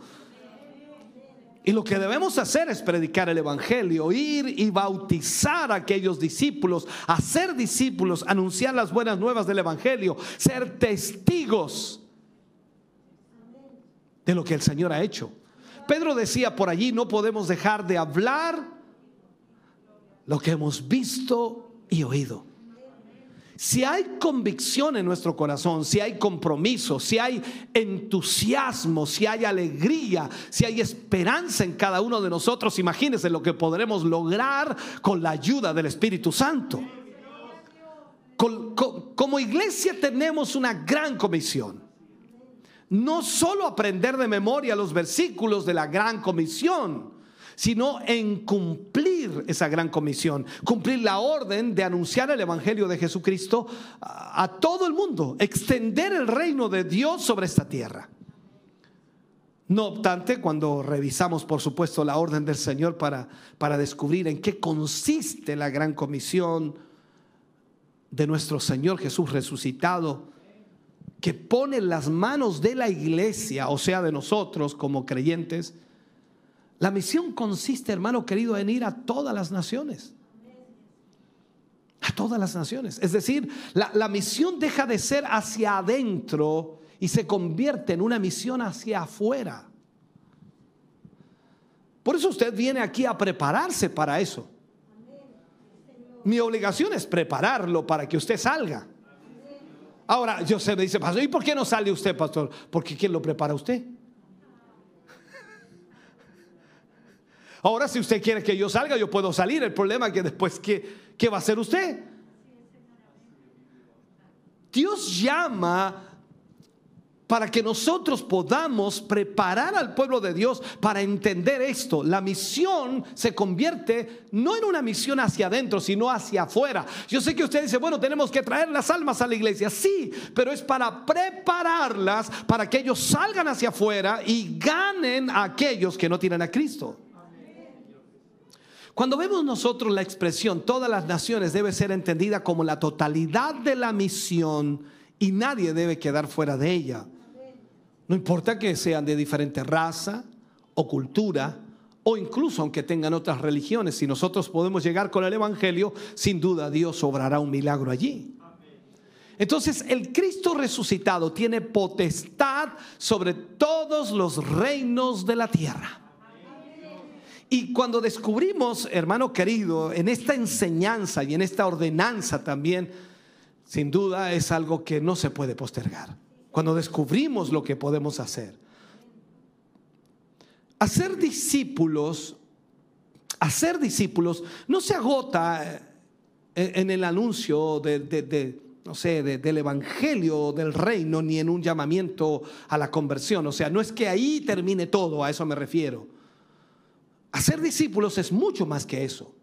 Speaker 1: Y lo que debemos hacer es predicar el Evangelio, ir y bautizar a aquellos discípulos, hacer discípulos, anunciar las buenas nuevas del Evangelio, ser testigos de lo que el Señor ha hecho. Pedro decía por allí, no podemos dejar de hablar lo que hemos visto y oído. Si hay convicción en nuestro corazón, si hay compromiso, si hay entusiasmo, si hay alegría, si hay esperanza en cada uno de nosotros, imagínense lo que podremos lograr con la ayuda del Espíritu Santo. como iglesia tenemos una gran comisión. No solo aprender de memoria los versículos de la gran comisión, sino en cumplir esa gran comisión, cumplir la orden de anunciar el Evangelio de Jesucristo a, todo el mundo, extender el reino de Dios sobre esta tierra. No obstante, cuando revisamos, por supuesto, la orden del Señor para, para descubrir en qué consiste la gran comisión de nuestro Señor Jesús resucitado, que pone en las manos de la iglesia, o sea, de nosotros como creyentes, la misión consiste, hermano querido, en ir a todas las naciones. A todas las naciones. Es decir, la, misión deja de ser hacia adentro y se convierte en una misión hacia afuera. Por eso usted viene aquí a prepararse para eso. Mi obligación es prepararlo para que usted salga. Ahora, yo se me dice, pastor, ¿y por qué no sale usted, pastor? Porque ¿quién lo prepara usted? Ahora, si usted quiere que yo salga, yo puedo salir. El problema es que después, ¿qué, qué va a hacer usted? Dios llama para que nosotros podamos preparar al pueblo de Dios para entender esto. La misión se convierte no en una misión hacia adentro, sino hacia afuera. Yo sé que usted dice, bueno, tenemos que traer las almas a la iglesia. Sí, pero es para prepararlas para que ellos salgan hacia afuera y ganen a aquellos que no tienen a Cristo. Cuando vemos nosotros la expresión todas las naciones debe ser entendida como la totalidad de la misión y nadie debe quedar fuera de ella. No importa que sean de diferente raza o cultura o incluso aunque tengan otras religiones, si nosotros podemos llegar con el Evangelio, sin duda Dios obrará un milagro allí. Entonces el Cristo resucitado tiene potestad sobre todos los reinos de la tierra. Y cuando descubrimos, hermano querido, en esta enseñanza y en esta ordenanza también, sin duda es algo que no se puede postergar. Cuando descubrimos lo que podemos hacer. Hacer discípulos, hacer discípulos no se agota en el anuncio de, no sé, del evangelio del reino ni en un llamamiento a la conversión. O sea, no es que ahí termine todo, a eso me refiero Hacer discípulos es mucho más que eso.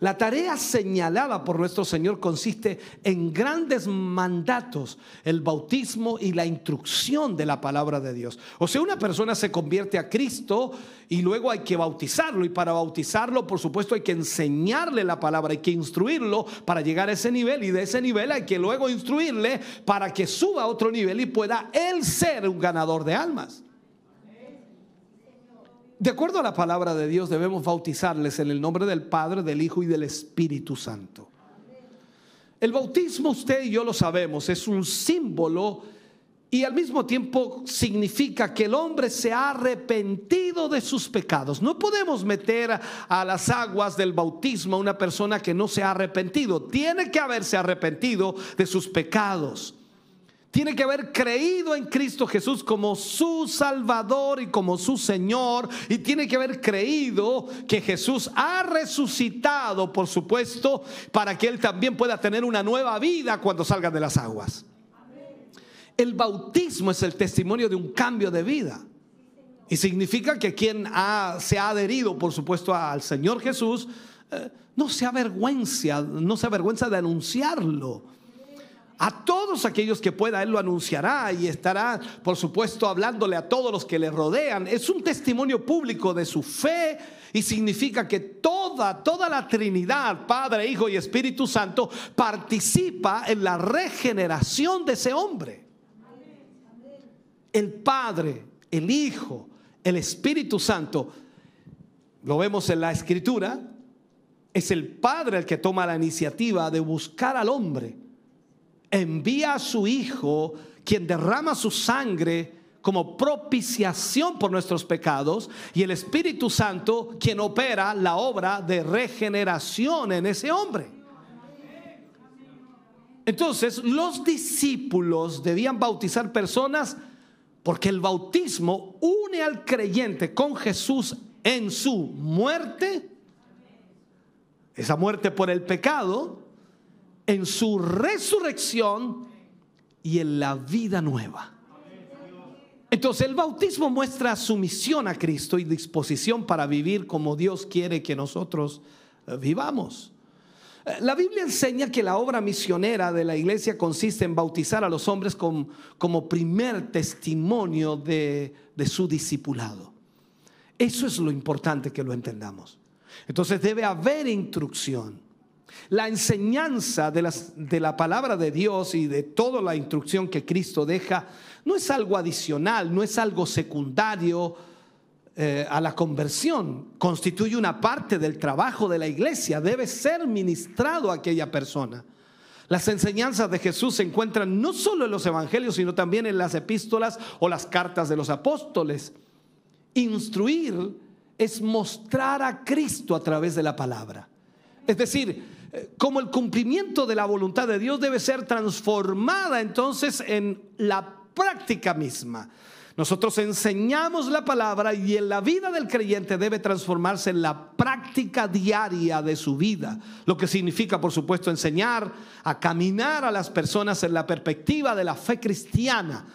Speaker 1: La tarea señalada por nuestro Señor consiste en grandes mandatos, el bautismo y la instrucción de la palabra de Dios. O sea, una persona se convierte a Cristo y luego hay que bautizarlo y para bautizarlo, por supuesto, hay que enseñarle la palabra, hay que instruirlo para llegar a ese nivel y de ese nivel hay que luego instruirle para que suba a otro nivel y pueda él ser un ganador de almas. De acuerdo a la palabra de Dios, debemos bautizarles en el nombre del Padre, del Hijo y del Espíritu Santo. El bautismo, usted y yo lo sabemos, es un símbolo y al mismo tiempo significa que el hombre se ha arrepentido de sus pecados. No podemos meter a las aguas del bautismo a una persona que no se ha arrepentido. Tiene que haberse arrepentido de sus pecados tiene que haber creído en Cristo Jesús como su Salvador y como su Señor. Y tiene que haber creído que Jesús ha resucitado, por supuesto, para que Él también pueda tener una nueva vida cuando salga de las aguas. El bautismo es el testimonio de un cambio de vida. Y significa que quien se ha adherido, por supuesto, al Señor Jesús, eh, no se avergüenza, no se avergüenza de anunciarlo a todo todos aquellos que pueda, Él lo anunciará y estará, por supuesto, hablándole a todos los que le rodean. Es un testimonio público de su fe y significa que toda, toda la Trinidad, Padre, Hijo y Espíritu Santo, participa en la regeneración de ese hombre. El Padre, el Hijo, el Espíritu Santo, lo vemos en la Escritura, es el Padre el que toma la iniciativa de buscar al hombre. Envía a su Hijo, quien derrama su sangre como propiciación por nuestros pecados, y el Espíritu Santo, quien opera la obra de regeneración en ese hombre. Entonces, los discípulos debían bautizar personas porque el bautismo une al creyente con Jesús en su muerte esa muerte por el pecado, en su resurrección y en la vida nueva. Entonces el bautismo muestra sumisión a Cristo y disposición para vivir como Dios quiere que nosotros eh, vivamos. Eh, la Biblia enseña que la obra misionera de la iglesia consiste en bautizar a los hombres como, primer testimonio de, de su discipulado. Eso es lo importante que lo entendamos. Entonces debe haber instrucción. La enseñanza de, la palabra de Dios y de toda la instrucción que Cristo deja no es algo adicional, no es algo secundario eh, a la conversión. Constituye una parte del trabajo de la iglesia. Debe ser ministrado a aquella persona. Las enseñanzas de Jesús se encuentran no solo en los evangelios, sino también en las epístolas o las cartas de los apóstoles. Instruir es mostrar a Cristo a través de la palabra. Es decir, como el cumplimiento de la voluntad de Dios debe ser transformada entonces en la práctica misma. Nosotros enseñamos la palabra y en la vida del creyente debe transformarse en la práctica diaria de su vida. Lo que significa, por supuesto, enseñar a caminar a las personas en la perspectiva de la fe cristiana,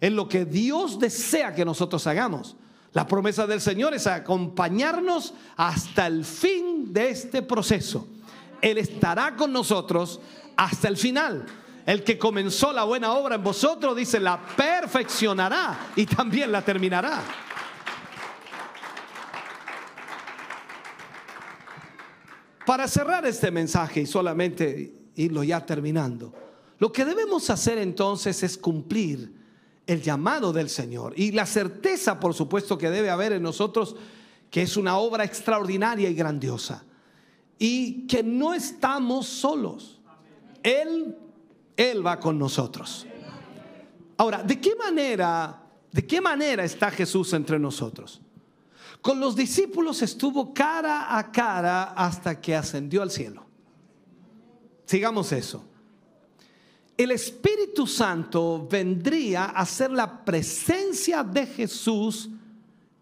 Speaker 1: en lo que Dios desea que nosotros hagamos. La promesa del Señor es acompañarnos hasta el fin de este proceso. Él estará con nosotros hasta el final. El que comenzó la buena obra en vosotros, dice, la perfeccionará y también la terminará. Para cerrar este mensaje y solamente irlo ya terminando, lo que debemos hacer entonces es cumplir el llamado del Señor y la certeza, por supuesto, que debe haber en nosotros que es una obra extraordinaria y grandiosa y que no estamos solos. Él, Él va con nosotros. Ahora, ¿de qué manera, de qué manera está Jesús entre nosotros? Con los discípulos estuvo cara a cara hasta que ascendió al cielo. Sigamos eso el Espíritu Santo vendría a ser la presencia de Jesús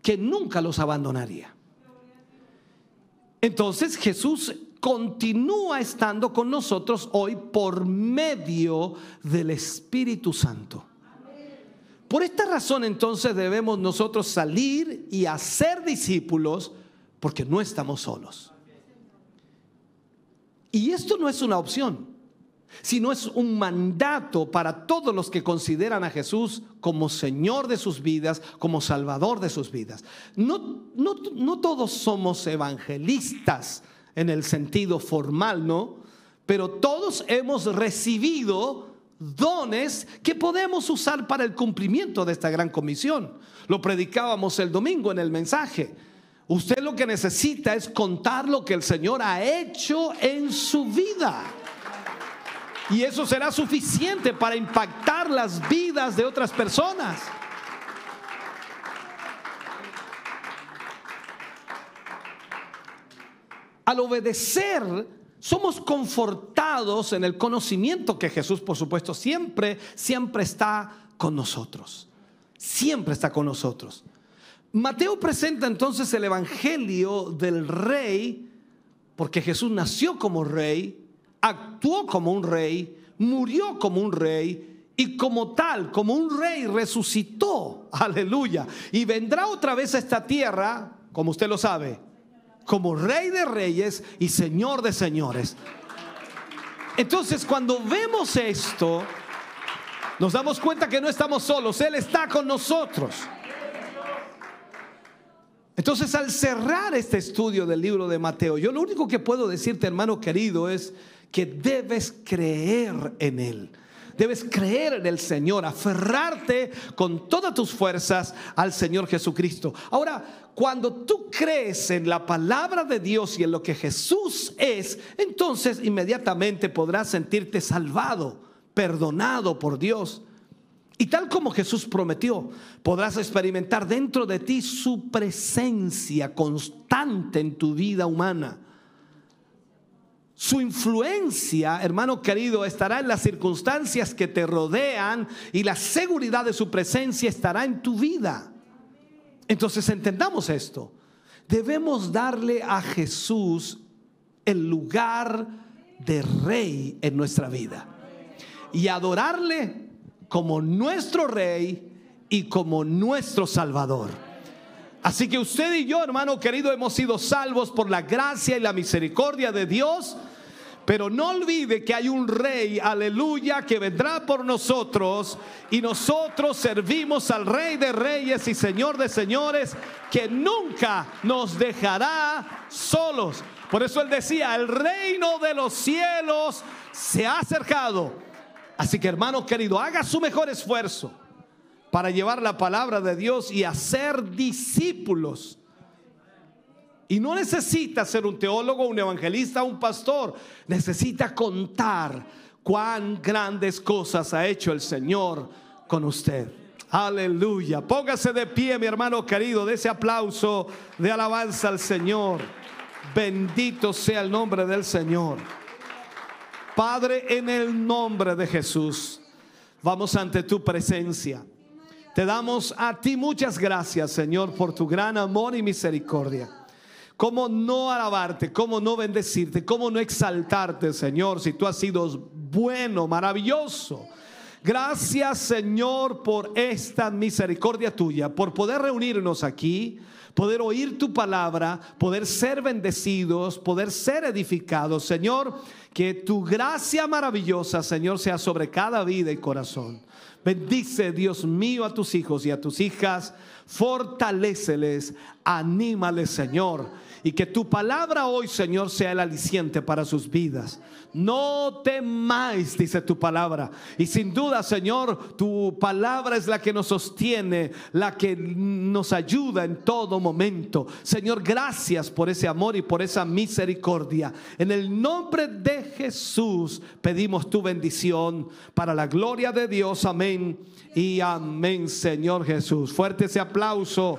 Speaker 1: que nunca los abandonaría. Entonces Jesús continúa estando con nosotros hoy por medio del Espíritu Santo. Por esta razón entonces debemos nosotros salir y hacer discípulos porque no estamos solos. Y esto no es una opción sino es un mandato para todos los que consideran a Jesús como Señor de sus vidas, como Salvador de sus vidas. No, no, todos somos evangelistas en el sentido formal, ¿no? Pero todos hemos recibido dones que podemos usar para el cumplimiento de esta gran comisión. Lo predicábamos el domingo en el mensaje. Usted lo que necesita es contar lo que el Señor ha hecho en su vida. Y eso será suficiente para impactar las vidas de otras personas. Al obedecer, somos confortados en el conocimiento que Jesús, por supuesto, siempre, siempre está con nosotros. Siempre está con nosotros. Mateo presenta entonces el Evangelio del Rey, porque Jesús nació como Rey, actuó como un rey, murió como un rey y como tal, como un rey, resucitó. Aleluya. Y vendrá otra vez a esta tierra, como usted lo sabe, como rey de reyes y señor de señores. Entonces, cuando vemos esto, Nos damos cuenta que no estamos solos, Él está con nosotros. Entonces, al cerrar este estudio del libro de Mateo, yo lo único que puedo decirte, hermano querido, es que debes creer en Él. Debes creer en el Señor, aferrarte con todas tus fuerzas al Señor Jesucristo. Ahora, cuando tú crees en la palabra de Dios y en lo que Jesús es, entonces inmediatamente podrás sentirte salvado, perdonado por Dios. Y tal como Jesús prometió, podrás experimentar dentro de ti su presencia constante en tu vida humana. Su influencia, hermano querido, estará en las circunstancias que te rodean y la seguridad de su presencia estará en tu vida. Entonces entendamos esto. Debemos darle a Jesús el lugar de rey en nuestra vida y adorarle como nuestro rey y como nuestro salvador. Así que usted y yo, hermano querido, hemos sido salvos por la gracia y la misericordia de Dios pero no olvide que hay un rey, aleluya, que vendrá por nosotros y nosotros servimos al rey de reyes y señor de señores que nunca nos dejará solos. Por eso él decía, el reino de los cielos se ha acercado. Así que hermano querido, haga su mejor esfuerzo para llevar la palabra de Dios y hacer discípulos y no necesita ser un teólogo, un evangelista, un pastor. Necesita contar cuán grandes cosas ha hecho el Señor con usted. Aleluya. Póngase de pie, mi hermano querido, de ese aplauso de alabanza al Señor. Bendito sea el nombre del Señor. Padre, en el nombre de Jesús, vamos ante tu presencia. Te damos a ti muchas gracias, Señor, por tu gran amor y misericordia. ¿Cómo no alabarte? ¿Cómo no bendecirte? ¿Cómo no exaltarte, Señor, si tú has sido bueno, maravilloso? Gracias, Señor, por esta misericordia tuya, por poder reunirnos aquí, poder oír tu palabra, poder ser bendecidos, poder ser edificados. Señor, que tu gracia maravillosa, Señor, sea sobre cada vida y corazón. Bendice, Dios mío, a tus hijos y a tus hijas. Fortaléceles, anímales, Señor y que tu palabra hoy, Señor, sea el aliciente para sus vidas. No temáis, dice tu palabra. Y sin duda, Señor, tu palabra es la que nos sostiene, la que nos ayuda en todo momento. Señor, gracias por ese amor y por esa misericordia. En el nombre de Jesús pedimos tu bendición para la gloria de Dios. Amén y amén, Señor Jesús. Fuerte ese aplauso